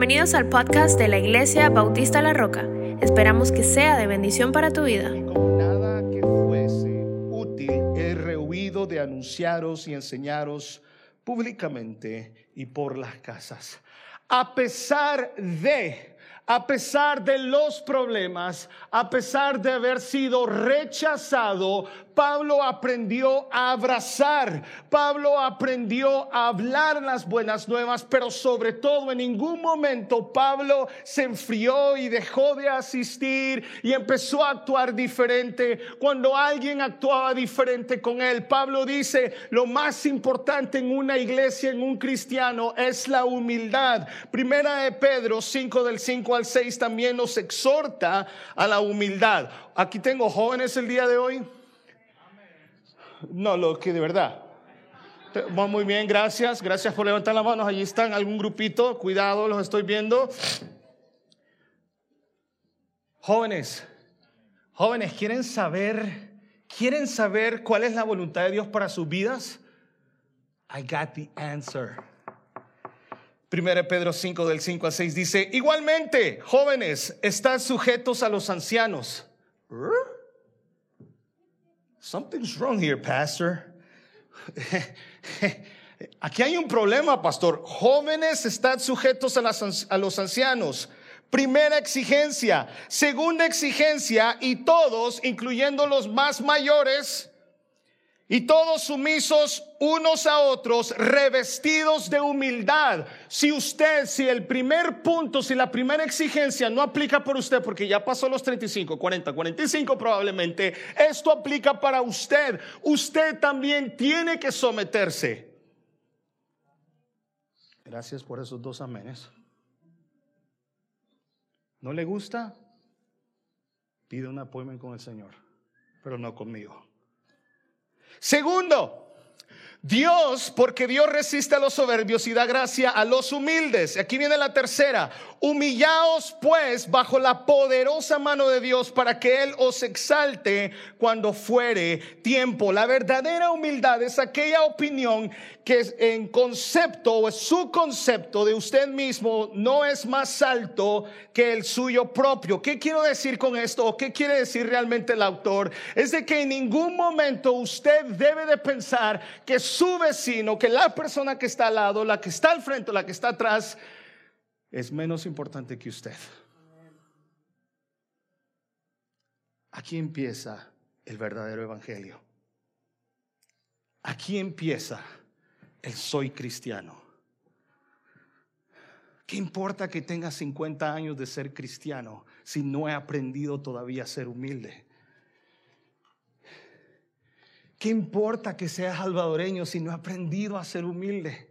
Bienvenidos al podcast de la Iglesia Bautista La Roca. Esperamos que sea de bendición para tu vida. Como nada que fuese útil, he rehuido de anunciaros y enseñaros públicamente y por las casas. A pesar de, a pesar de los problemas, a pesar de haber sido rechazado, Pablo aprendió a abrazar, Pablo aprendió a hablar las buenas nuevas, pero sobre todo en ningún momento Pablo se enfrió y dejó de asistir y empezó a actuar diferente. Cuando alguien actuaba diferente con él, Pablo dice, lo más importante en una iglesia, en un cristiano, es la humildad. Primera de Pedro 5 del 5 al 6 también nos exhorta a la humildad. Aquí tengo jóvenes el día de hoy. No, lo que de verdad. Muy bien, gracias. Gracias por levantar las manos. Allí están algún grupito. Cuidado, los estoy viendo. Jóvenes, jóvenes, ¿quieren saber, quieren saber cuál es la voluntad de Dios para sus vidas? I got the answer. 1 Pedro 5 del 5 al 6 dice, igualmente, jóvenes, están sujetos a los ancianos. Something's wrong here, pastor. Aquí hay un problema, pastor. Jóvenes están sujetos a, las, a, los ancianos. Primera exigencia. Segunda exigencia. Y todos, incluyendo los más mayores, y todos sumisos unos a otros, revestidos de humildad. Si usted, si el primer punto, si la primera exigencia no aplica por usted, porque ya pasó los 35, 40, 45 probablemente, esto aplica para usted. Usted también tiene que someterse. Gracias por esos dos amenes. ¿No le gusta? Pide un apoyo con el Señor, pero no conmigo. Segundo, Dios, porque Dios resiste a los soberbios y da gracia a los humildes. Aquí viene la tercera. Humillaos pues bajo la poderosa mano de Dios para que Él os exalte cuando fuere tiempo. La verdadera humildad es aquella opinión que en concepto o su concepto de usted mismo no es más alto que el suyo propio. ¿Qué quiero decir con esto? ¿O qué quiere decir realmente el autor? Es de que en ningún momento usted debe de pensar que su vecino, que la persona que está al lado, la que está al frente, la que está atrás, es menos importante que usted. Aquí empieza el verdadero evangelio. Aquí empieza el soy cristiano. ¿Qué importa que tenga 50 años de ser cristiano si no he aprendido todavía a ser humilde? ¿Qué importa que sea salvadoreño si no he aprendido a ser humilde?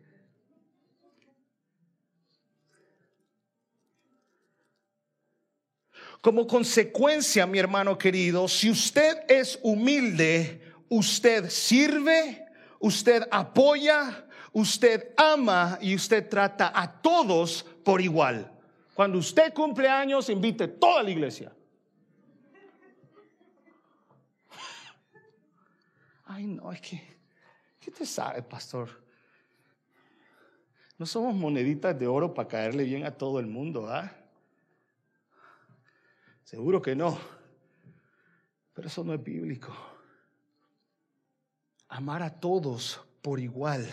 Como consecuencia, mi hermano querido, si usted es humilde, usted sirve, usted apoya, usted ama y usted trata a todos por igual. Cuando usted cumple años, invite toda la iglesia. Ay, no, es que, ¿qué te sabe, pastor? No somos moneditas de oro para caerle bien a todo el mundo, ¿ah? Seguro que no. Pero eso no es bíblico. Amar a todos por igual.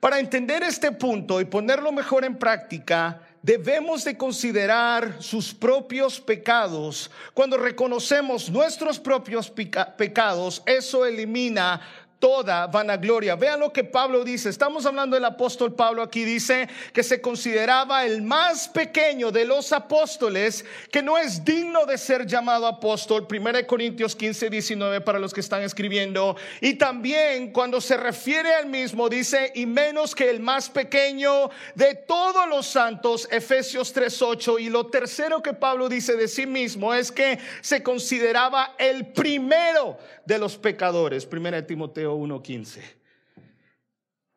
Para entender este punto y ponerlo mejor en práctica, debemos de considerar sus propios pecados. Cuando reconocemos nuestros propios pecados, eso elimina toda vanagloria. Vean lo que Pablo dice. Estamos hablando del apóstol Pablo aquí. Dice que se consideraba el más pequeño de los apóstoles, que no es digno de ser llamado apóstol. 1 Corintios 15, 19 para los que están escribiendo. Y también cuando se refiere al mismo, dice, y menos que el más pequeño de todos los santos, Efesios 3, 8. Y lo tercero que Pablo dice de sí mismo es que se consideraba el primero de los pecadores. 1 Timoteo 1.15.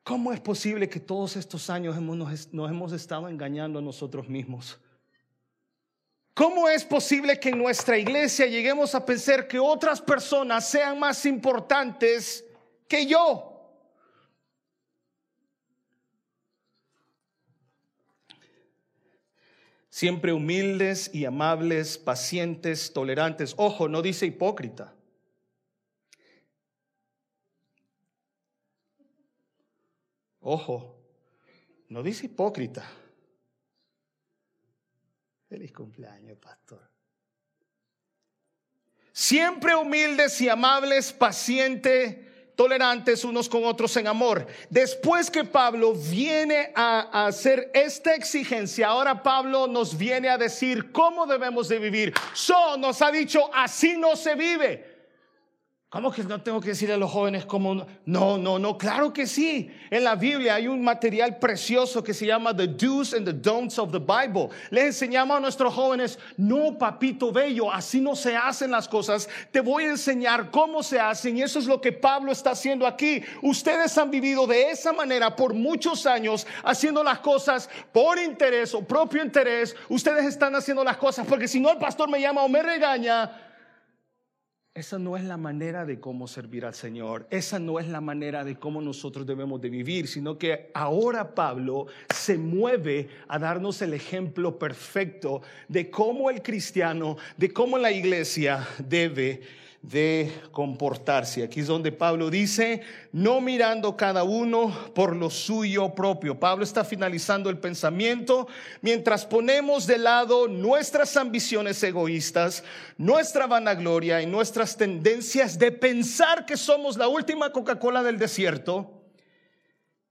¿Cómo es posible que todos estos años nos, nos hemos estado engañando a nosotros mismos? ¿Cómo es posible que en nuestra iglesia lleguemos a pensar que otras personas sean más importantes que yo? Siempre humildes y amables, pacientes, tolerantes. Ojo, no dice hipócrita. Ojo, no dice hipócrita. Feliz cumpleaños, pastor. Siempre humildes y amables, pacientes, tolerantes unos con otros en amor. Después que Pablo viene a, hacer esta exigencia, ahora Pablo nos viene a decir cómo debemos de vivir. So nos ha dicho, así no se vive. ¿Cómo que no tengo que decirle a los jóvenes cómo? No, no, no, claro que sí. En la Biblia hay un material precioso que se llama The Do's and the Don'ts of the Bible. Le enseñamos a nuestros jóvenes, no, papito bello, así no se hacen las cosas. Te voy a enseñar cómo se hacen y eso es lo que Pablo está haciendo aquí. Ustedes han vivido de esa manera por muchos años, haciendo las cosas por interés o propio interés. Ustedes están haciendo las cosas porque si no el pastor me llama o me regaña esa no es la manera de cómo servir al Señor. Esa no es la manera de cómo nosotros debemos de vivir, sino que ahora Pablo se mueve a darnos el ejemplo perfecto de cómo el cristiano, de cómo la iglesia debe de comportarse. Aquí es donde Pablo dice, no mirando cada uno por lo suyo propio. Pablo está finalizando el pensamiento mientras ponemos de lado nuestras ambiciones egoístas, nuestra vanagloria y nuestras tendencias de pensar que somos la última Coca-Cola del desierto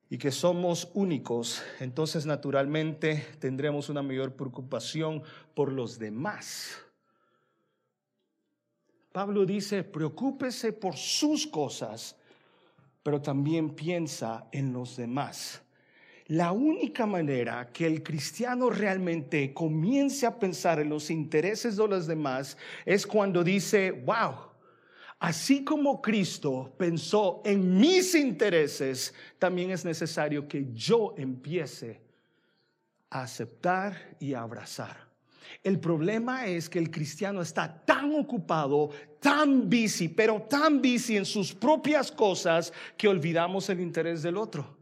y que somos únicos, entonces naturalmente tendremos una mayor preocupación por los demás Pablo dice, preocúpese por sus cosas, pero también piensa en los demás. La única manera que el cristiano realmente comience a pensar en los intereses de los demás es cuando dice, wow, así como Cristo pensó en mis intereses, también es necesario que yo empiece a aceptar y a abrazar el problema es que el cristiano está tan ocupado, tan busy, pero tan busy en sus propias cosas que olvidamos el interés del otro.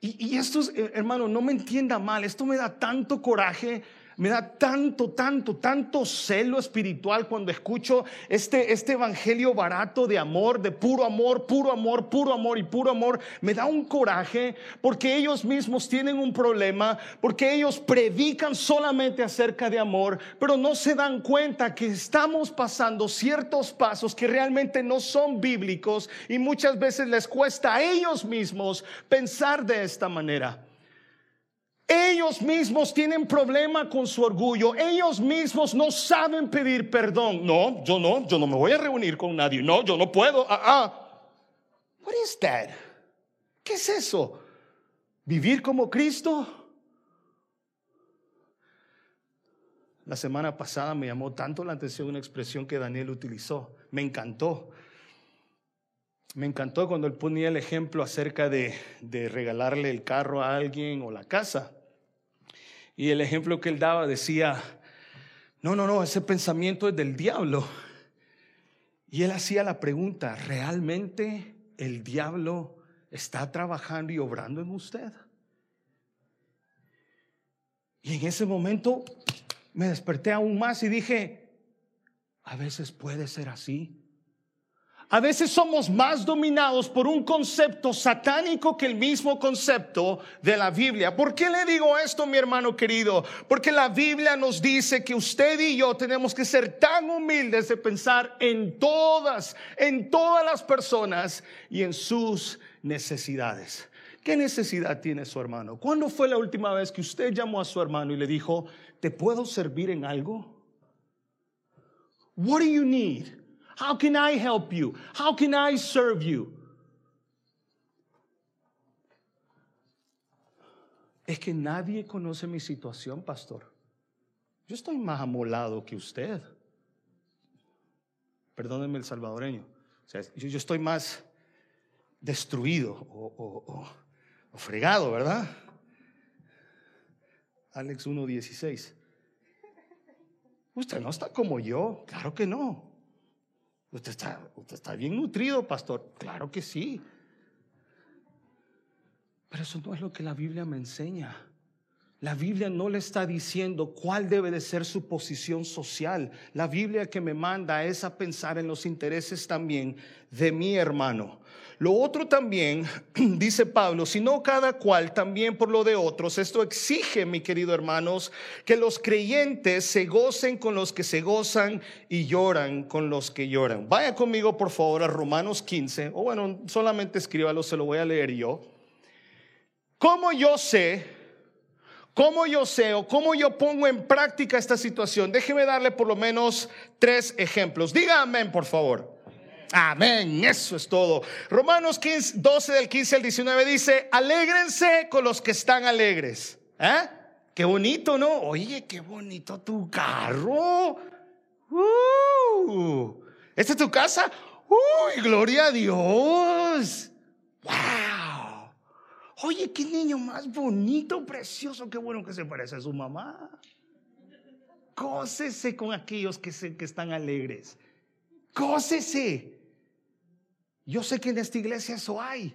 Y, esto, eh, hermano, no me entienda mal, esto me da tanto coraje me da tanto, tanto, tanto celo espiritual cuando escucho este, este evangelio barato de amor, de puro amor, puro amor, puro amor y puro amor. Me da un coraje porque ellos mismos tienen un problema, porque ellos predican solamente acerca de amor, pero no se dan cuenta que estamos pasando ciertos pasos que realmente no son bíblicos y muchas veces les cuesta a ellos mismos pensar de esta manera. Ellos mismos tienen problema con su orgullo. Ellos mismos no saben pedir perdón. No, yo no, yo no me voy a reunir con nadie. No, yo no puedo. Ah, ah. What is that? ¿Qué es eso? ¿Vivir como Cristo? La semana pasada me llamó tanto la atención una expresión que Daniel utilizó. Me encantó. Me encantó cuando él ponía el ejemplo acerca de, de regalarle el carro a alguien o la casa. Y el ejemplo que él daba decía, no, no, no, ese pensamiento es del diablo. Y él hacía la pregunta, ¿realmente el diablo está trabajando y obrando en usted? Y en ese momento me desperté aún más y dije, a veces puede ser así. A veces somos más dominados por un concepto satánico que el mismo concepto de la Biblia. ¿Por qué le digo esto, mi hermano querido? Porque la Biblia nos dice que usted y yo tenemos que ser tan humildes de pensar en todas, en todas las personas y en sus necesidades. ¿Qué necesidad tiene su hermano? ¿Cuándo fue la última vez que usted llamó a su hermano y le dijo, ¿te puedo servir en algo? What do you need? How can I help you? How can I serve you? Es que nadie conoce mi situación, pastor. Yo estoy más amolado que usted. Perdónenme el salvadoreño. O sea, yo, estoy más destruido o, o fregado, ¿verdad? Alex 1.16. Usted no está como yo, claro que no. ¿Usted está, usted está bien nutrido, pastor. Claro que sí. Pero eso no es lo que la Biblia me enseña. La Biblia no le está diciendo cuál debe de ser su posición social. La Biblia que me manda es a pensar en los intereses también de mi hermano. Lo otro también, dice Pablo, sino cada cual también por lo de otros. Esto exige, mi querido hermanos, que los creyentes se gocen con los que se gozan y lloran con los que lloran. Vaya conmigo, por favor, a Romanos 15, o bueno, solamente escríbalo, se lo voy a leer yo. ¿Cómo yo sé? ¿Cómo yo sé o cómo yo pongo en práctica esta situación? Déjeme darle por lo menos tres ejemplos. Diga amén, por favor. Amén, eso es todo. Romanos 15, 12 del 15 al 19 dice, alégrense con los que están alegres. ¿Eh? Qué bonito, ¿no? Oye, qué bonito tu carro. Uh, ¿Esta es tu casa? Uy, gloria a Dios. Wow. Oye, qué niño más bonito, precioso, qué bueno que se parece a su mamá. Cósese con aquellos que, se, que están alegres. Cósese. Yo sé que en esta iglesia eso hay.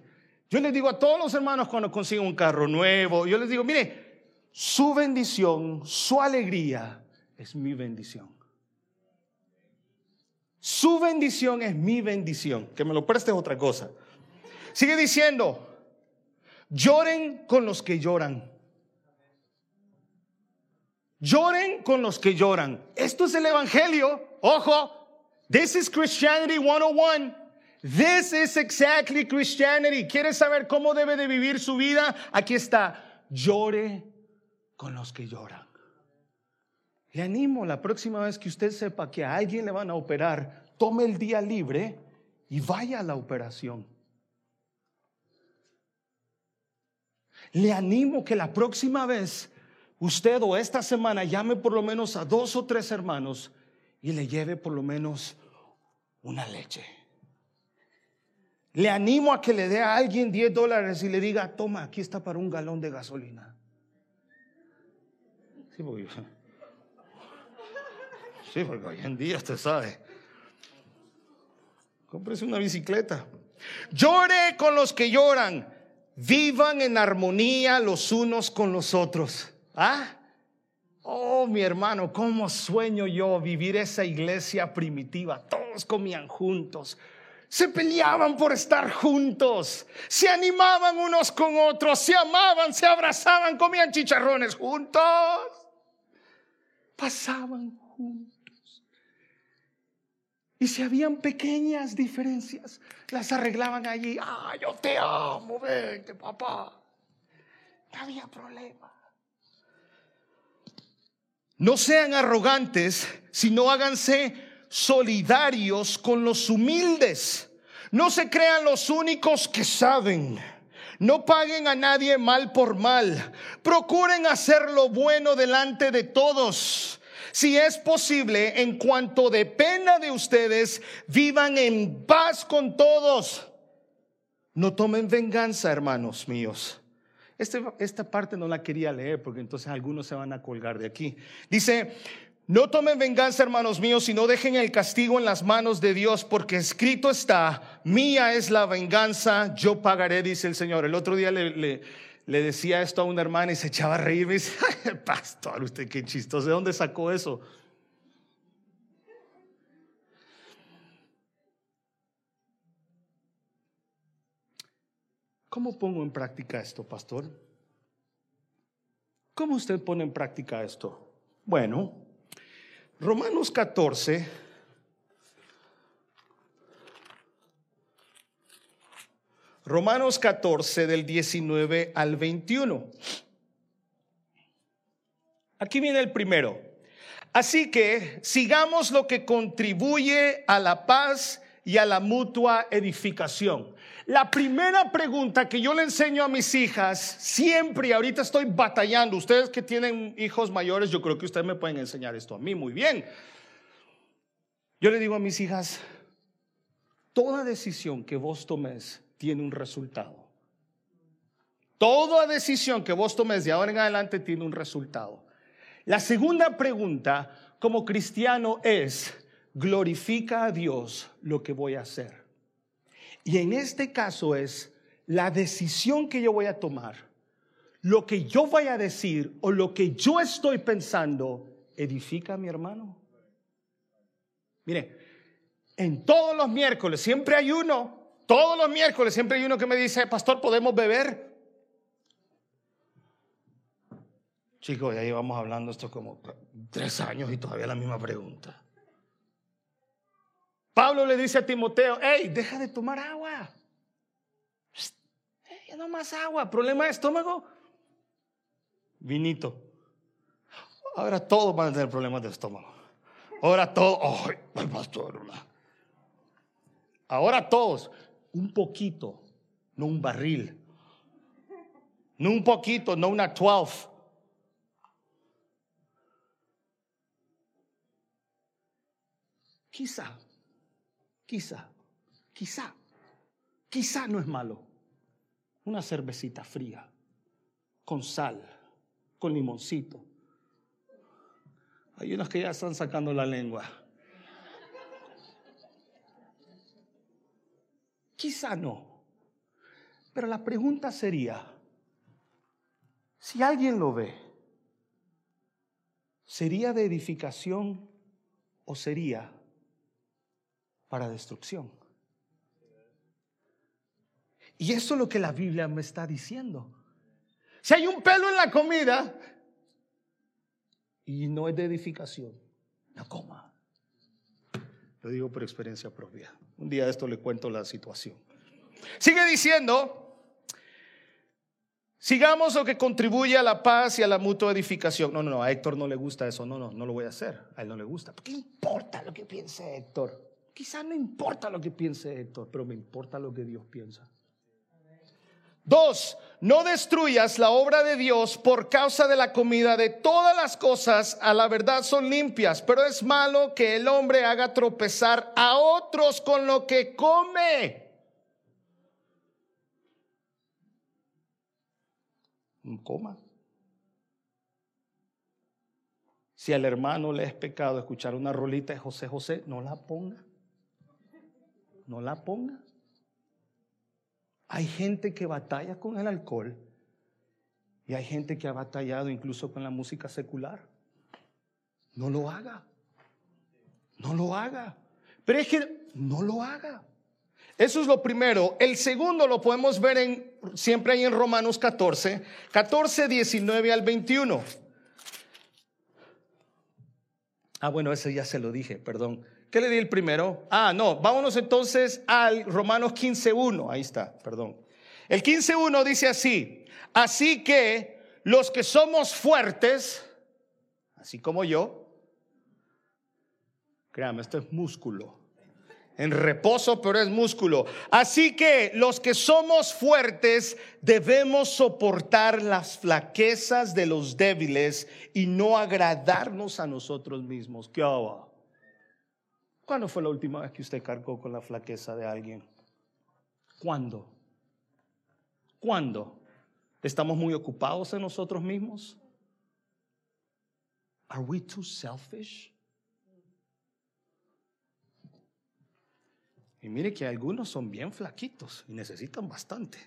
Yo les digo a todos los hermanos cuando consiguen un carro nuevo, yo les digo, mire, su bendición, su alegría es mi bendición. Su bendición es mi bendición. Que me lo preste otra cosa. Sigue diciendo, Lloren con los que lloran. Lloren con los que lloran. Esto es el Evangelio. Ojo. This is Christianity 101. This is exactly Christianity. ¿Quieres saber cómo debe de vivir su vida? Aquí está. Llore con los que lloran. Le animo la próxima vez que usted sepa que a alguien le van a operar, tome el día libre y vaya a la operación. Le animo que la próxima vez usted o esta semana llame por lo menos a dos o tres hermanos y le lleve por lo menos una leche. Le animo a que le dé a alguien 10 dólares y le diga, toma, aquí está para un galón de gasolina. Sí, porque, sí, porque hoy en día usted sabe. Cómprese una bicicleta. Llore con los que lloran vivan en armonía los unos con los otros. ¿Ah? Oh, mi hermano, cómo sueño yo vivir esa iglesia primitiva. Todos comían juntos. Se peleaban por estar juntos. Se animaban unos con otros. Se amaban, se abrazaban, comían chicharrones juntos. Pasaban juntos. Y si habían pequeñas diferencias, las arreglaban allí. Ah, yo te amo, vente, papá. No había problema. No sean arrogantes, sino háganse solidarios con los humildes. No se crean los únicos que saben. No paguen a nadie mal por mal. Procuren hacer lo bueno delante de todos si es posible, en cuanto dependa de ustedes, vivan en paz con todos. No tomen venganza, hermanos míos. Este, esta parte no la quería leer porque entonces algunos se van a colgar de aquí. Dice, no tomen venganza, hermanos míos, sino dejen el castigo en las manos de Dios, porque escrito está, mía es la venganza, yo pagaré, dice el Señor. El otro día le le decía esto a una hermana y se echaba a reír. Me dice, pastor, usted qué chistoso, ¿de dónde sacó eso? ¿Cómo pongo en práctica esto, pastor? ¿Cómo usted pone en práctica esto? Bueno, Romanos 14 Romanos 14 del 19 al 21. Aquí viene el primero. Así que sigamos lo que contribuye a la paz y a la mutua edificación. La primera pregunta que yo le enseño a mis hijas, siempre, y ahorita estoy batallando, ustedes que tienen hijos mayores, yo creo que ustedes me pueden enseñar esto a mí muy bien. Yo le digo a mis hijas, toda decisión que vos tomes tiene un resultado. Toda decisión que vos tomes de ahora en adelante tiene un resultado. La segunda pregunta como cristiano es, glorifica a Dios lo que voy a hacer. Y en este caso es, la decisión que yo voy a tomar, lo que yo vaya a decir o lo que yo estoy pensando edifica a mi hermano? Mire, en todos los miércoles siempre hay uno, todos los miércoles siempre hay uno que me dice, pastor, ¿podemos beber? Chicos, ya llevamos hablando esto como tres años y todavía la misma pregunta. Pablo le dice a Timoteo, hey, deja de tomar agua. No más agua. ¿Problema de estómago? Vinito. Ahora todos van a tener problemas de estómago. Ahora todos, ay, pastor. Ahora todos, un poquito, no un barril. No un poquito, no una 12. Quizá, quizá, quizá, quizá no es malo. Una cervecita fría, con sal, con limoncito. Hay unos que ya están sacando la lengua. Quizá no. Pero la pregunta sería, si alguien lo ve, ¿sería de edificación o sería para destrucción. Y eso es lo que la Biblia me está diciendo. Si hay un pelo en la comida y no es de edificación, no coma. Lo digo por experiencia propia. Un día esto le cuento la situación. Sigue diciendo, sigamos lo que contribuye a la paz y a la mutua edificación. No, no, no, a Héctor no le gusta eso. No, no, no lo voy a hacer. A él no le gusta. ¿Qué importa lo que piense Héctor? Quizás no importa lo que piense Héctor, pero me importa lo que Dios piensa. Dos, no destruyas la obra de Dios por causa de la comida. De todas las cosas a la verdad son limpias, pero es malo que el hombre haga tropezar a otros con lo que come. Coma. Si al hermano le es pecado escuchar una rolita de José José, no la ponga no la ponga. Hay gente que batalla con el alcohol y hay gente que ha batallado incluso con la música secular. No lo haga. No lo haga. Pero es que no lo haga. Eso es lo primero. El segundo lo podemos ver en, siempre ahí en Romanos 14, 14, 19 al 21. Ah, bueno, ese ya se lo dije, perdón. ¿Qué le di el primero? Ah, no, vámonos entonces al Romanos 15.1. Ahí está, perdón. El 15.1 dice así, así que los que somos fuertes, así como yo, créame, esto es músculo. En reposo, pero es músculo. Así que los que somos fuertes debemos soportar las flaquezas de los débiles y no agradarnos a nosotros mismos. ¿Qué hago? ¿Cuándo fue la última vez que usted cargó con la flaqueza de alguien? ¿Cuándo? ¿Cuándo? ¿Estamos muy ocupados en nosotros mismos? Are we too selfish? Y mire que algunos son bien flaquitos y necesitan bastante.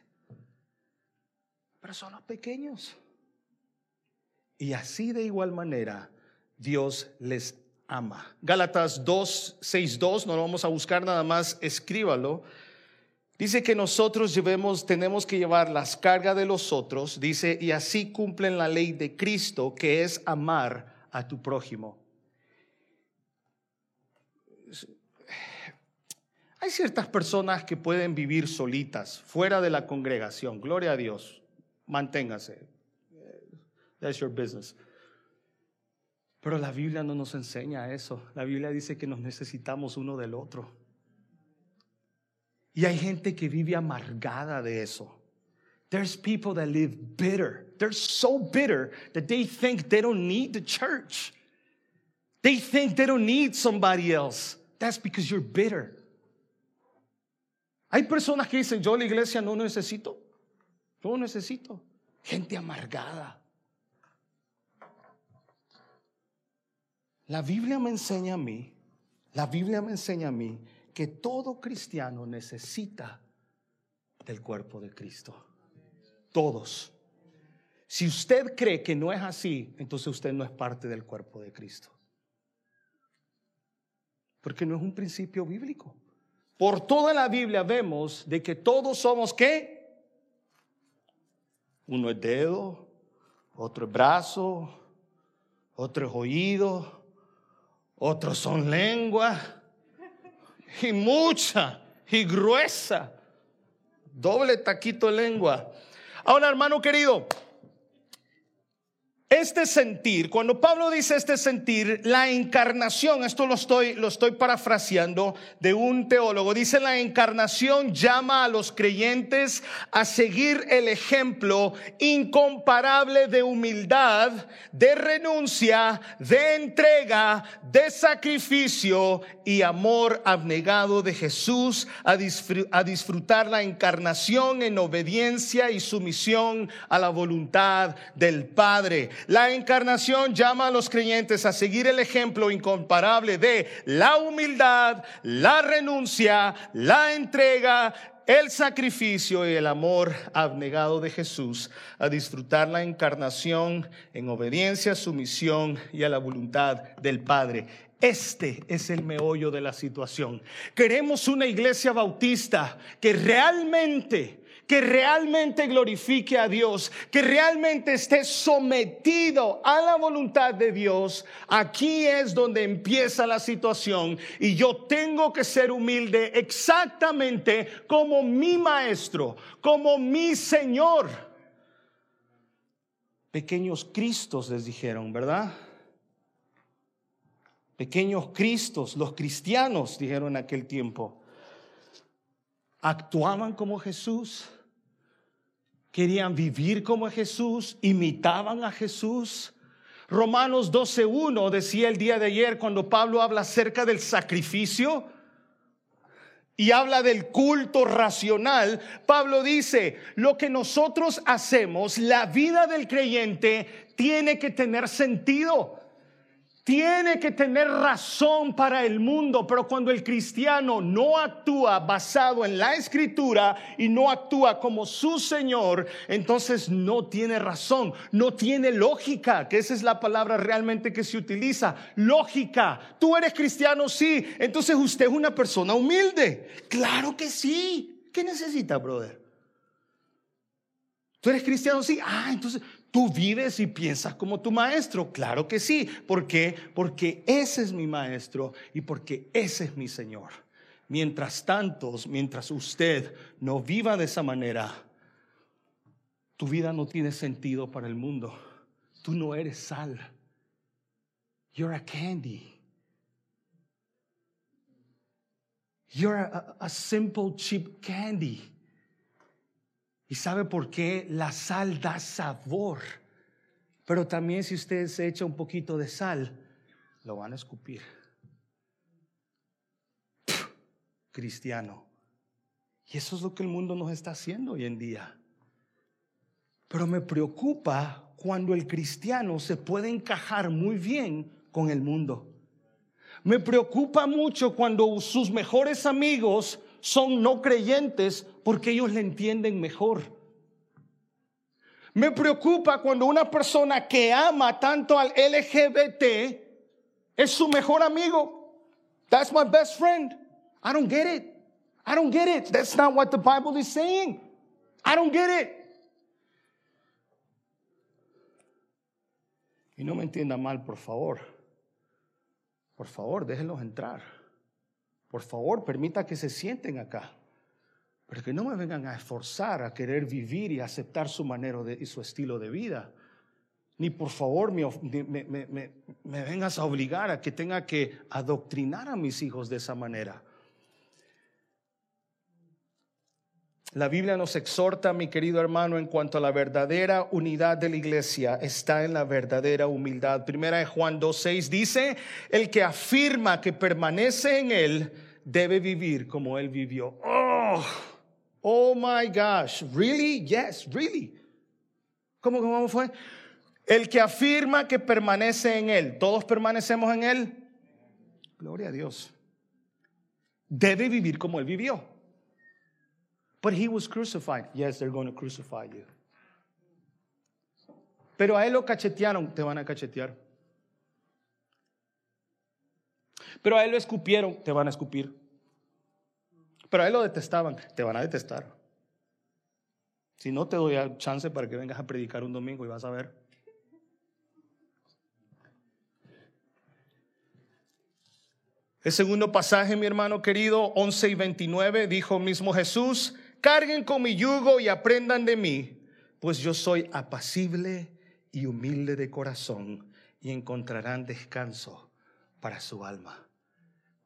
Pero son los pequeños. Y así de igual manera Dios les ama. Gálatas 2, 6, 2, no lo vamos a buscar nada más, escríbalo. Dice que nosotros llevemos, tenemos que llevar las cargas de los otros, dice, y así cumplen la ley de Cristo, que es amar a tu prójimo. Hay ciertas personas que pueden vivir solitas, fuera de la congregación. Gloria a Dios. Manténgase. That's your business. Pero la Biblia no nos enseña eso. La Biblia dice que nos necesitamos uno del otro. Y hay gente que vive amargada de eso. There's people that live bitter. They're so bitter that they think they don't need the church. They think they don't need somebody else. That's because you're bitter. Hay personas que dicen, yo la iglesia no necesito. Yo necesito. Gente amargada. La Biblia me enseña a mí, la Biblia me enseña a mí que todo cristiano necesita del cuerpo de Cristo. Todos. Si usted cree que no es así, entonces usted no es parte del cuerpo de Cristo. Porque no es un principio bíblico. Por toda la Biblia vemos de que todos somos qué? Uno es dedo, otro es brazo, otro es oído, otros son lengua y mucha y gruesa. Doble taquito de lengua. Ahora, hermano querido, este sentir, cuando Pablo dice este sentir, la encarnación, esto lo estoy, lo estoy parafraseando de un teólogo, dice la encarnación llama a los creyentes a seguir el ejemplo incomparable de humildad, de renuncia, de entrega, de sacrificio y amor abnegado de Jesús, a, a disfrutar la encarnación en obediencia y sumisión a la voluntad del Padre. La encarnación llama a los creyentes a seguir el ejemplo incomparable de la humildad, la renuncia, la entrega, el sacrificio y el amor abnegado de Jesús, a disfrutar la encarnación en obediencia, sumisión y a la voluntad del Padre. Este es el meollo de la situación. Queremos una iglesia bautista que realmente que realmente glorifique a Dios, que realmente esté sometido a la voluntad de Dios, aquí es donde empieza la situación y yo tengo que ser humilde exactamente como mi maestro, como mi Señor. Pequeños Cristos les dijeron, ¿verdad? Pequeños Cristos, los cristianos dijeron en aquel tiempo, actuaban como Jesús querían vivir como Jesús, imitaban a Jesús. Romanos 12.1 decía el día de ayer cuando Pablo habla acerca del sacrificio y habla del culto racional, Pablo dice, lo que nosotros hacemos, la vida del creyente tiene que tener sentido tiene que tener razón para el mundo, pero cuando el cristiano no actúa basado en la escritura y no actúa como su Señor, entonces no tiene razón, no tiene lógica, que esa es la palabra realmente que se utiliza, lógica. Tú eres cristiano, sí, entonces usted es una persona humilde. Claro que sí. ¿Qué necesita, brother? ¿Tú eres cristiano? Sí. Ah, entonces ¿Tú vives y piensas como tu maestro? Claro que sí. ¿Por qué? Porque ese es mi maestro y porque ese es mi Señor. Mientras tanto, mientras usted no viva de esa manera, tu vida no tiene sentido para el mundo. Tú no eres sal. You're a candy. You're a, a simple cheap candy. ¿Y sabe por qué? La sal da sabor. Pero también si usted se echa un poquito de sal, lo van a escupir. cristiano. Y eso es lo que el mundo nos está haciendo hoy en día. Pero me preocupa cuando el cristiano se puede encajar muy bien con el mundo. Me preocupa mucho cuando sus mejores amigos son no creyentes porque ellos le entienden mejor. Me preocupa cuando una persona que ama tanto al LGBT es su mejor amigo. That's my best friend. I don't get it. I don't get it. That's not what the Bible is saying. I don't get it. Y no me entienda mal, por favor. Por favor, déjenlos entrar. Por favor, permita que se sienten acá. Pero que no me vengan a esforzar a querer vivir y aceptar su manera y su estilo de vida. Ni por favor me, vengas a obligar a que tenga que adoctrinar a mis hijos de esa manera. La Biblia nos exhorta, mi querido hermano, en cuanto a la verdadera unidad de la iglesia, está en la verdadera humildad. Primera de Juan 2.6 dice, el que afirma que permanece en él debe vivir como él vivió. Oh, oh my gosh, really? Yes, really. ¿Cómo, cómo fue? El que afirma que permanece en él, todos permanecemos en él. Gloria a Dios. Debe vivir como él vivió. But he was crucified. Yes, they're going to crucify you. Pero a él lo cachetearon, te van a cachetear. Pero a él lo escupieron, te van a escupir. Pero a él lo detestaban, te van a detestar. Si no, te doy chance para que vengas a predicar un domingo y vas a ver. El segundo pasaje, mi hermano querido, 11 y 29, dijo mismo Jesús, carguen con mi yugo y aprendan de mí, pues yo soy apacible y humilde de corazón y encontrarán descanso para su alma.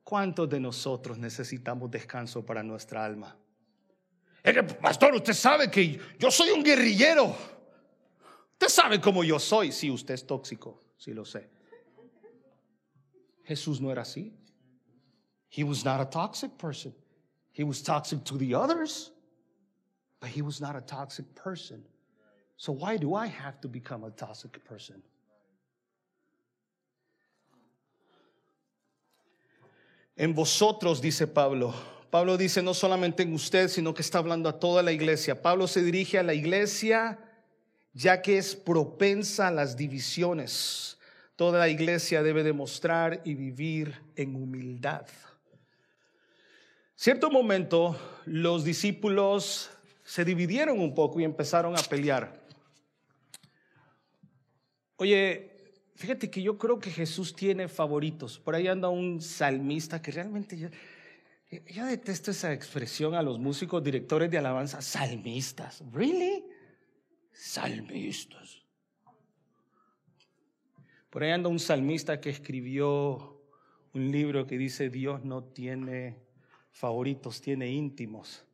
¿Cuántos de nosotros necesitamos descanso para nuestra alma? pastor, usted sabe que yo soy un guerrillero. Usted sabe cómo yo soy. Si usted es tóxico, sí lo sé. Jesús no era así. He was not a toxic person. He was toxic to the others, but he was not a toxic person. So why do I have to become a toxic person? En vosotros, dice Pablo. Pablo dice no solamente en usted, sino que está hablando a toda la iglesia. Pablo se dirige a la iglesia ya que es propensa a las divisiones. Toda la iglesia debe demostrar y vivir en humildad. Cierto momento, los discípulos se dividieron un poco y empezaron a pelear. Oye, fíjate que yo creo que Jesús tiene favoritos. Por ahí anda un salmista que realmente yo, yo detesto esa expresión a los músicos, directores de alabanza, salmistas. ¿Really? Salmistas. Por ahí anda un salmista que escribió un libro que dice Dios no tiene favoritos, tiene íntimos.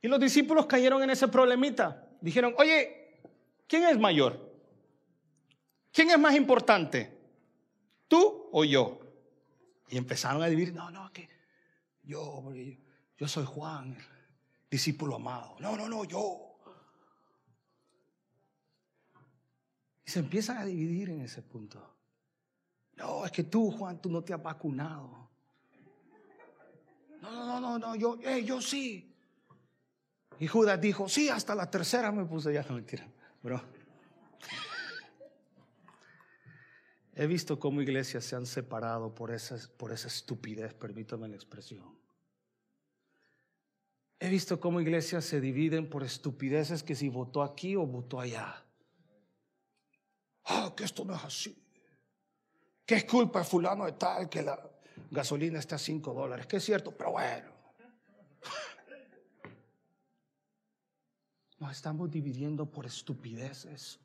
Y los discípulos cayeron en ese problemita. Dijeron, oye, ¿quién es mayor? ¿Quién es más importante? ¿Tú o yo? Y empezaron a dividir, no, no, que yo, yo soy Juan, el discípulo amado. No, no, no, yo. Y se empiezan a dividir en ese punto. No, es que tú, Juan, tú no te has vacunado. No, no, no, no, yo, yo sí. Y Judas dijo, sí, hasta la tercera me puse ya, no mentira, bro. He visto cómo iglesias se han separado por esa, por esa estupidez, permítame la expresión. He visto cómo iglesias se dividen por estupideces que si votó aquí o votó allá ah, que esto no es así. Que es culpa de fulano de tal que la gasolina está a 5 dólares. Que es cierto, pero bueno. Nos estamos dividiendo por estupideces.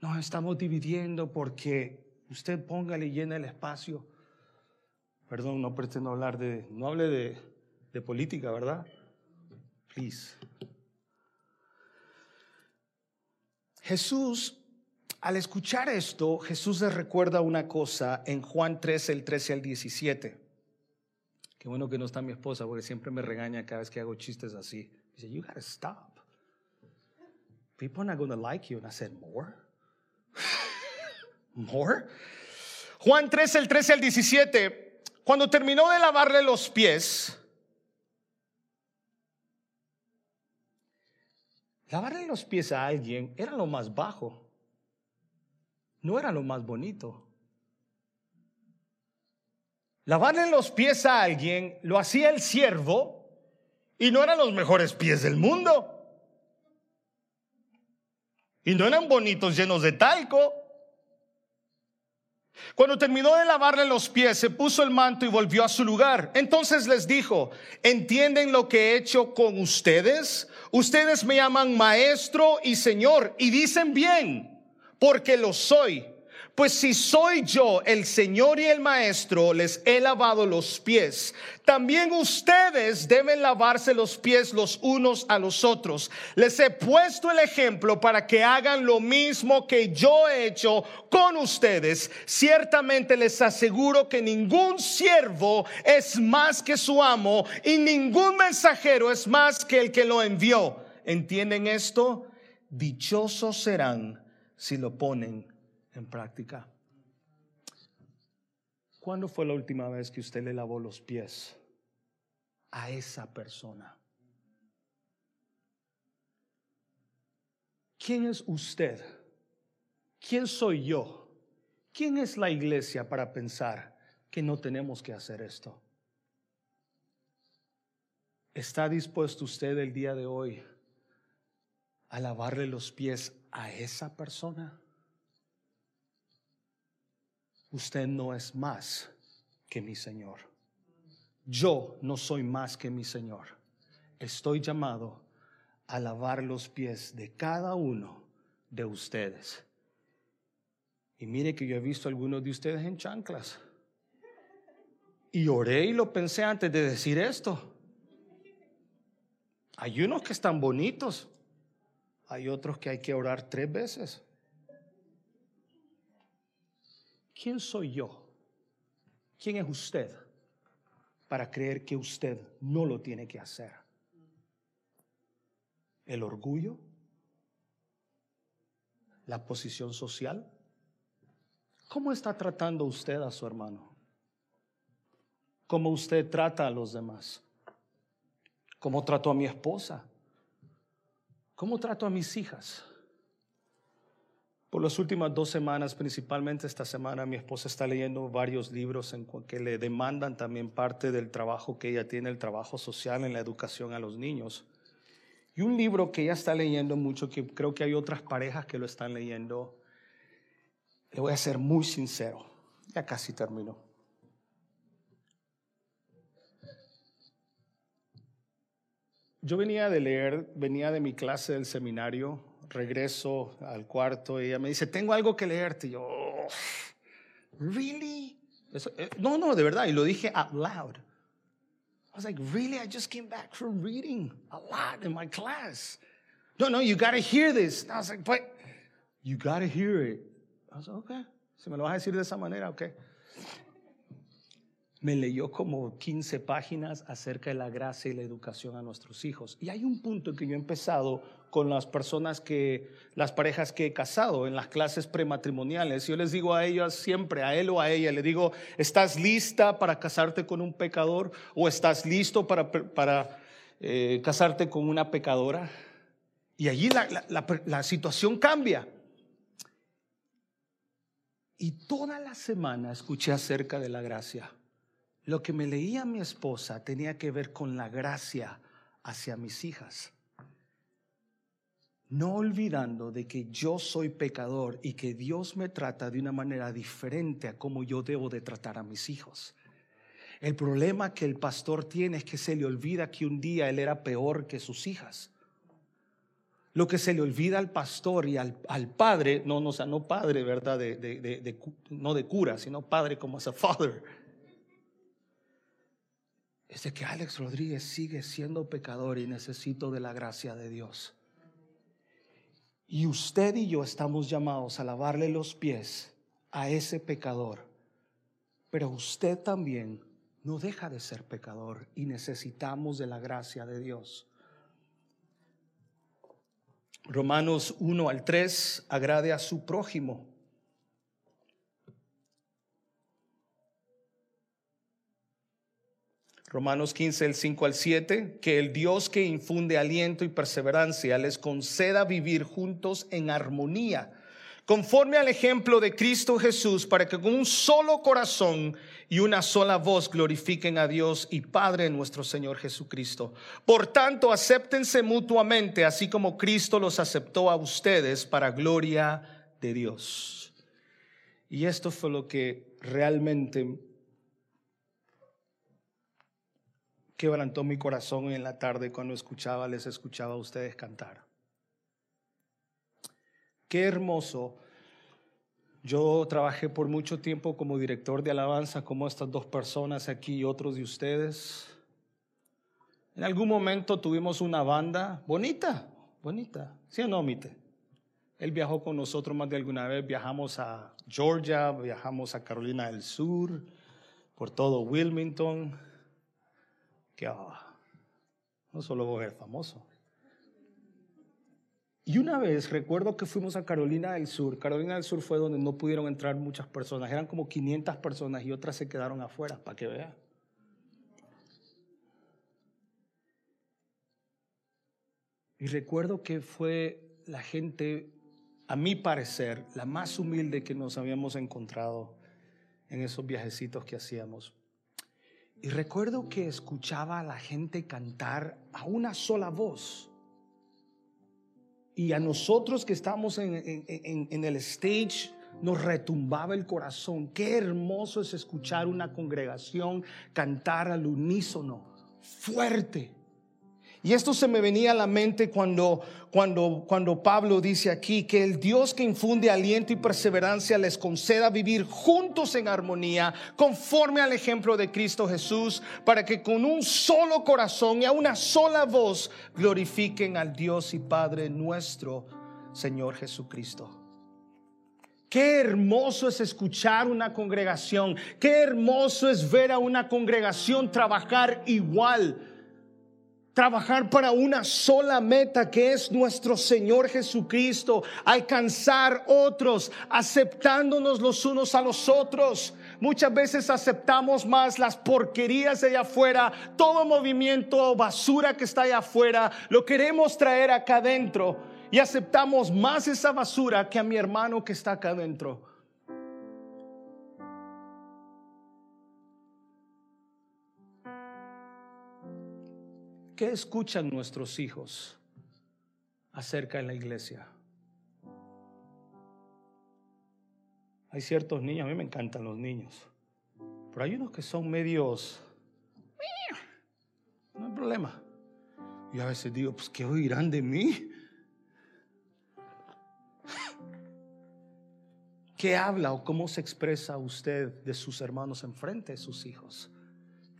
Nos estamos dividiendo porque usted póngale y llena el espacio. Perdón, no pretendo hablar de, no hable de, política, ¿verdad? Please. Jesús, al escuchar esto, Jesús les recuerda una cosa en Juan 13, el 13 al 17. Qué bueno que no está mi esposa, porque siempre me regaña cada vez que hago chistes así. Dice, you gotta stop. People are not gonna like you. And I said, more? more? Juan 13, el 13 al 17. Cuando terminó de lavarle los pies, Lavarle los pies a alguien era lo más bajo, no era lo más bonito. Lavarle los pies a alguien lo hacía el siervo y no eran los mejores pies del mundo. Y no eran bonitos llenos de talco. Cuando terminó de lavarle los pies, se puso el manto y volvió a su lugar. Entonces les dijo, ¿entienden lo que he hecho con ustedes? Ustedes me llaman maestro y señor y dicen bien, porque lo soy. Pues si soy yo el Señor y el Maestro, les he lavado los pies. También ustedes deben lavarse los pies los unos a los otros. Les he puesto el ejemplo para que hagan lo mismo que yo he hecho con ustedes. Ciertamente les aseguro que ningún siervo es más que su amo y ningún mensajero es más que el que lo envió. ¿Entienden esto? Dichosos serán si lo ponen en práctica. ¿Cuándo fue la última vez que usted le lavó los pies a esa persona. ¿Quién es usted? ¿Quién soy yo? ¿Quién es la iglesia para pensar que no tenemos que hacer esto? ¿Está dispuesto usted el día de hoy a lavarle los pies a esa persona? Usted no es más que mi Señor. Yo no soy más que mi Señor. Estoy llamado a lavar los pies de cada uno de ustedes. Y mire que yo he visto a algunos de ustedes en chanclas. Y oré y lo pensé antes de decir esto. Hay unos que están bonitos, hay otros que hay que orar tres veces. ¿Quién soy yo? ¿Quién es usted para creer que usted no lo tiene que hacer? el orgullo, la posición social. ¿Cómo está tratando usted a su hermano? ¿Cómo usted trata a los demás? ¿Cómo trato a mi esposa? ¿Cómo trato a mis hijas? Por las últimas dos semanas, principalmente esta semana, mi esposa está leyendo varios libros en que le demandan también parte del trabajo que ella tiene, el trabajo social en la educación a los niños. Y un libro que ella está leyendo mucho, que creo que hay otras parejas que lo están leyendo, le voy a ser muy sincero, ya casi terminó. Yo venía de leer, venía de mi clase del seminario, regreso al cuarto y ella me dice, tengo algo que leerte. Yo, oh, ¿really? Eh, no, no, de verdad, y lo dije out loud. I was like, really? I just came back from reading a lot in my class. No, no, you got to hear this. I was like, but you got to hear it. I was like, okay. Si me lo vas a decir de esa manera, okay. Me leyó como 15 páginas acerca de la gracia y la educación a nuestros hijos. Y hay un punto en que yo he empezado con las personas que, las parejas que he casado en las clases prematrimoniales. Yo les digo a ellas siempre, a él o a ella, le digo, ¿estás lista para casarte con un pecador o estás listo para, para eh, casarte con una pecadora? Y allí la, la situación cambia. Y toda la semana escuché acerca de la gracia lo que me leía mi esposa tenía que ver con la gracia hacia mis hijas. No olvidando de que yo soy pecador y que Dios me trata de una manera diferente a como yo debo de tratar a mis hijos. El problema que el pastor tiene es que se le olvida que un día él era peor que sus hijas. Lo que se le olvida al pastor y al, padre, no, no, sea, no padre, ¿verdad? De, no de cura, sino padre como as a father es de que Alex Rodríguez sigue siendo pecador y necesito de la gracia de Dios. Y usted y yo estamos llamados a lavarle los pies a ese pecador. Pero usted también no deja de ser pecador y necesitamos de la gracia de Dios. Romanos 1 al 3, agrade a su prójimo Romanos 15, el 5 al 7, que el Dios que infunde aliento y perseverancia les conceda vivir juntos en armonía, conforme al ejemplo de Cristo Jesús, para que con un solo corazón y una sola voz glorifiquen a Dios y Padre nuestro Señor Jesucristo. Por tanto, acéptense mutuamente, así como Cristo los aceptó a ustedes para gloria de Dios. Y esto fue lo que realmente quebrantó mi corazón en la tarde cuando escuchaba, les escuchaba a ustedes cantar. Qué hermoso. Yo trabajé por mucho tiempo como director de alabanza, como estas dos personas aquí y otros de ustedes. En algún momento tuvimos una banda bonita, bonita, ¿sí o no, Mite? Él viajó con nosotros más de alguna vez, viajamos a Georgia, viajamos a Carolina del Sur, por todo Wilmington que ah, no solo voy a ser famoso. Y una vez recuerdo que fuimos a Carolina del Sur. Carolina del Sur fue donde no pudieron entrar muchas personas. Eran como 500 personas y otras se quedaron afuera, para que vea. Y recuerdo que fue la gente, a mi parecer, la más humilde que nos habíamos encontrado en esos viajecitos que hacíamos. Y recuerdo que escuchaba a la gente cantar a una sola voz. Y a nosotros que estamos en, el stage nos retumbaba el corazón. Qué hermoso es escuchar una congregación cantar al unísono, fuerte. Y esto se me venía a la mente cuando, cuando, cuando Pablo dice aquí que el Dios que infunde aliento y perseverancia les conceda vivir juntos en armonía, conforme al ejemplo de Cristo Jesús, para que con un solo corazón y a una sola voz glorifiquen al Dios y Padre nuestro, Señor Jesucristo. Qué hermoso es escuchar una congregación, qué hermoso es ver a una congregación trabajar igual trabajar para una sola meta que es nuestro Señor Jesucristo, alcanzar otros, aceptándonos los unos a los otros. Muchas veces aceptamos más las porquerías de allá afuera, todo movimiento basura que está allá afuera, lo queremos traer acá adentro y aceptamos más esa basura que a mi hermano que está acá adentro. ¿Qué escuchan nuestros hijos acerca de la iglesia? Hay ciertos niños, a mí me encantan los niños, pero hay unos que son medios... No hay problema. Y a veces digo, pues, ¿qué oirán de mí? ¿Qué habla o cómo se expresa usted de sus hermanos enfrente de sus hijos?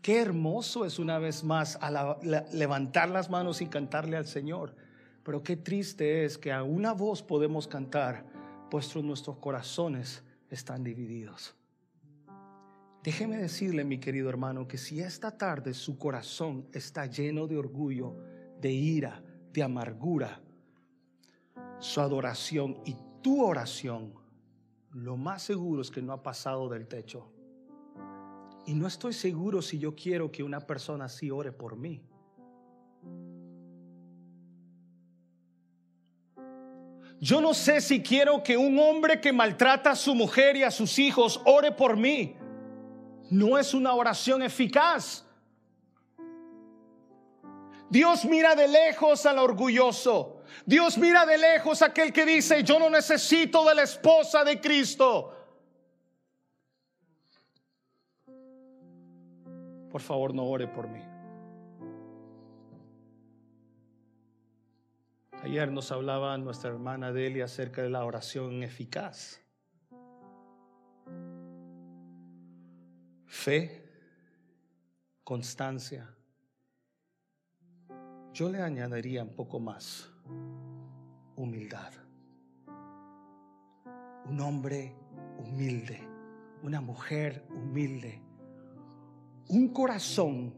Qué hermoso es una vez más levantar las manos y cantarle al Señor. Pero qué triste es que a una voz podemos cantar, puesto nuestros corazones están divididos. Déjeme decirle, mi querido hermano, que si esta tarde su corazón está lleno de orgullo, de ira, de amargura, su adoración y tu oración, lo más seguro es que no ha pasado del techo. Y no estoy seguro si yo quiero que una persona así ore por mí. Yo no sé si quiero que un hombre que maltrata a su mujer y a sus hijos ore por mí. No es una oración eficaz. Dios mira de lejos al orgulloso. Dios mira de lejos a aquel que dice, yo no necesito de la esposa de Cristo. Por favor no ore por mí. Ayer nos hablaba nuestra hermana Delia acerca de la oración eficaz. Fe, constancia. Yo le añadiría un poco más humildad. Un hombre humilde, una mujer humilde un corazón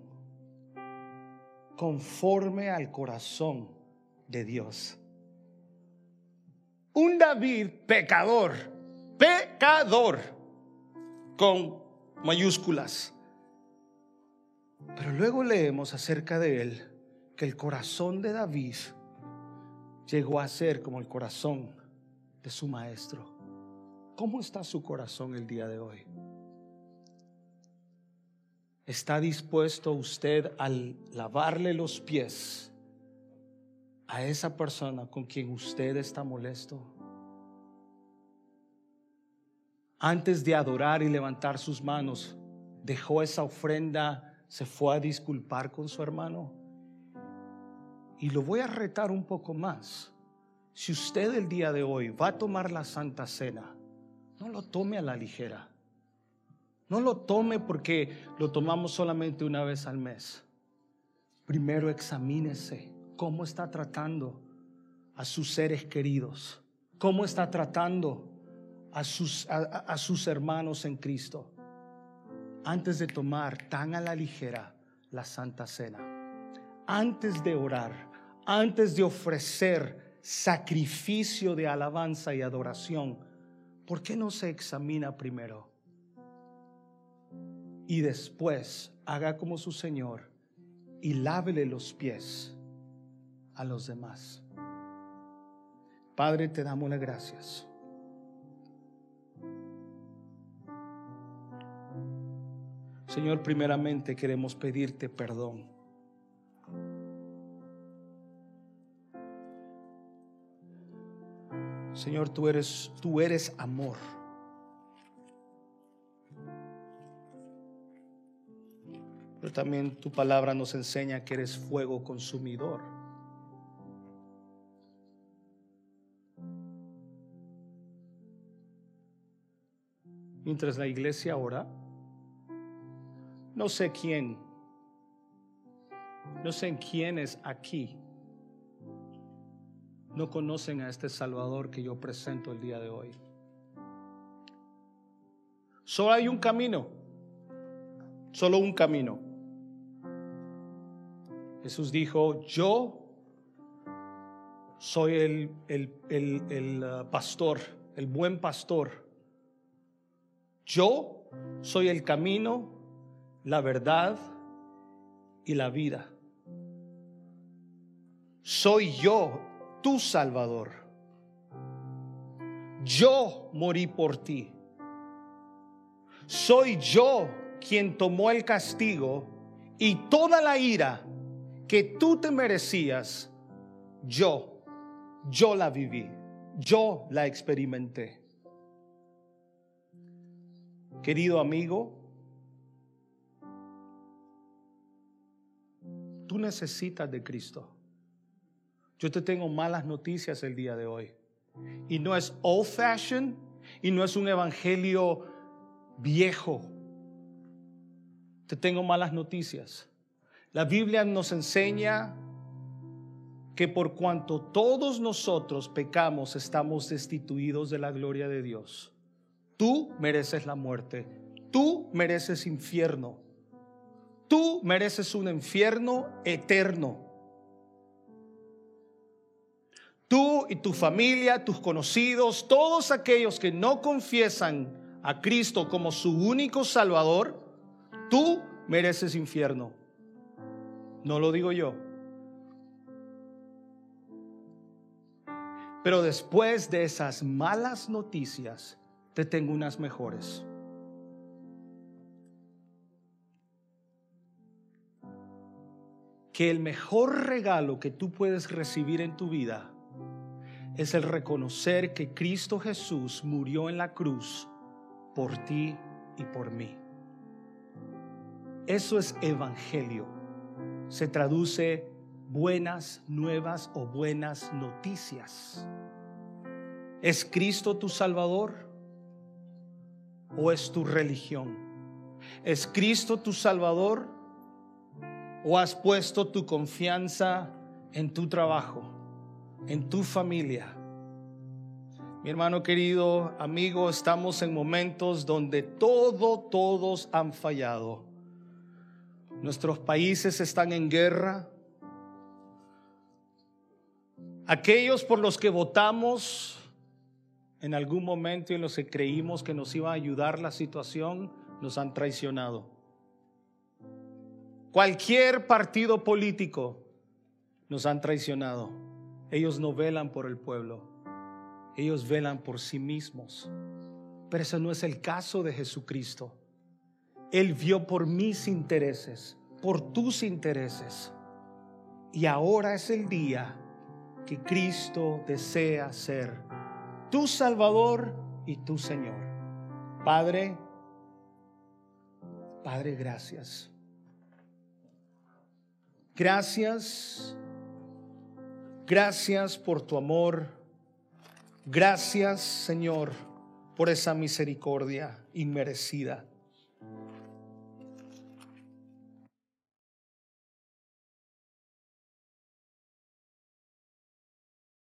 conforme al corazón de Dios. Un David pecador, pecador, con mayúsculas. Pero luego leemos acerca de él que el corazón de David llegó a ser como el corazón de su maestro. ¿Cómo está su corazón el día de hoy? ¿Está dispuesto usted al lavarle los pies a esa persona con quien usted está molesto? Antes de adorar y levantar sus manos, dejó esa ofrenda, se fue a disculpar con su hermano. Y lo voy a retar un poco más. Si usted el día de hoy va a tomar la Santa Cena, no lo tome a la ligera. No lo tome porque lo tomamos solamente una vez al mes. Primero examínese cómo está tratando a sus seres queridos, cómo está tratando a sus, a, sus hermanos en Cristo, antes de tomar tan a la ligera la Santa Cena, antes de orar, antes de ofrecer sacrificio de alabanza y adoración, ¿por qué no se examina primero? Y después haga como su Señor y lávele los pies a los demás. Padre, te damos las gracias. Señor, primeramente queremos pedirte perdón. Señor, tú eres tú eres amor. Pero también tu palabra nos enseña que eres fuego consumidor. Mientras la iglesia ora, no sé quién, no sé quiénes aquí no conocen a este Salvador que yo presento el día de hoy. Solo hay un camino, solo un camino. Jesús dijo, yo soy el, el, uh, pastor, el buen pastor. Yo soy el camino, la verdad y la vida. Soy yo tu Salvador. Yo morí por ti. Soy yo quien tomó el castigo y toda la ira que tú te merecías, yo, yo la viví, yo la experimenté. Querido amigo, tú necesitas de Cristo. Yo te tengo malas noticias el día de hoy. Y no es old fashioned y no es un evangelio viejo. Te tengo malas noticias. La Biblia nos enseña que por cuanto todos nosotros pecamos, estamos destituidos de la gloria de Dios. Tú mereces la muerte. Tú mereces infierno. Tú mereces un infierno eterno. Tú y tu familia, tus conocidos, todos aquellos que no confiesan a Cristo como su único Salvador, tú mereces infierno. No lo digo yo. Pero después de esas malas noticias, te tengo unas mejores. Que el mejor regalo que tú puedes recibir en tu vida es el reconocer que Cristo Jesús murió en la cruz por ti y por mí. Eso es evangelio. Se traduce buenas nuevas o buenas noticias. ¿Es Cristo tu Salvador o es tu religión? ¿Es Cristo tu Salvador o has puesto tu confianza en tu trabajo? en tu familia. Mi hermano querido, amigo, estamos en momentos donde todo, todos han fallado. Nuestros países están en guerra. Aquellos por los que votamos en algún momento y en los que creímos que nos iba a ayudar la situación, nos han traicionado. Cualquier partido político nos han traicionado. Ellos no velan por el pueblo, ellos velan por sí mismos. Pero ese no es el caso de Jesucristo. Él vio por mis intereses, por tus intereses. Y ahora es el día que Cristo desea ser tu Salvador y tu Señor. Padre, Padre, gracias. Gracias Gracias por tu amor. Gracias, Señor, por esa misericordia inmerecida.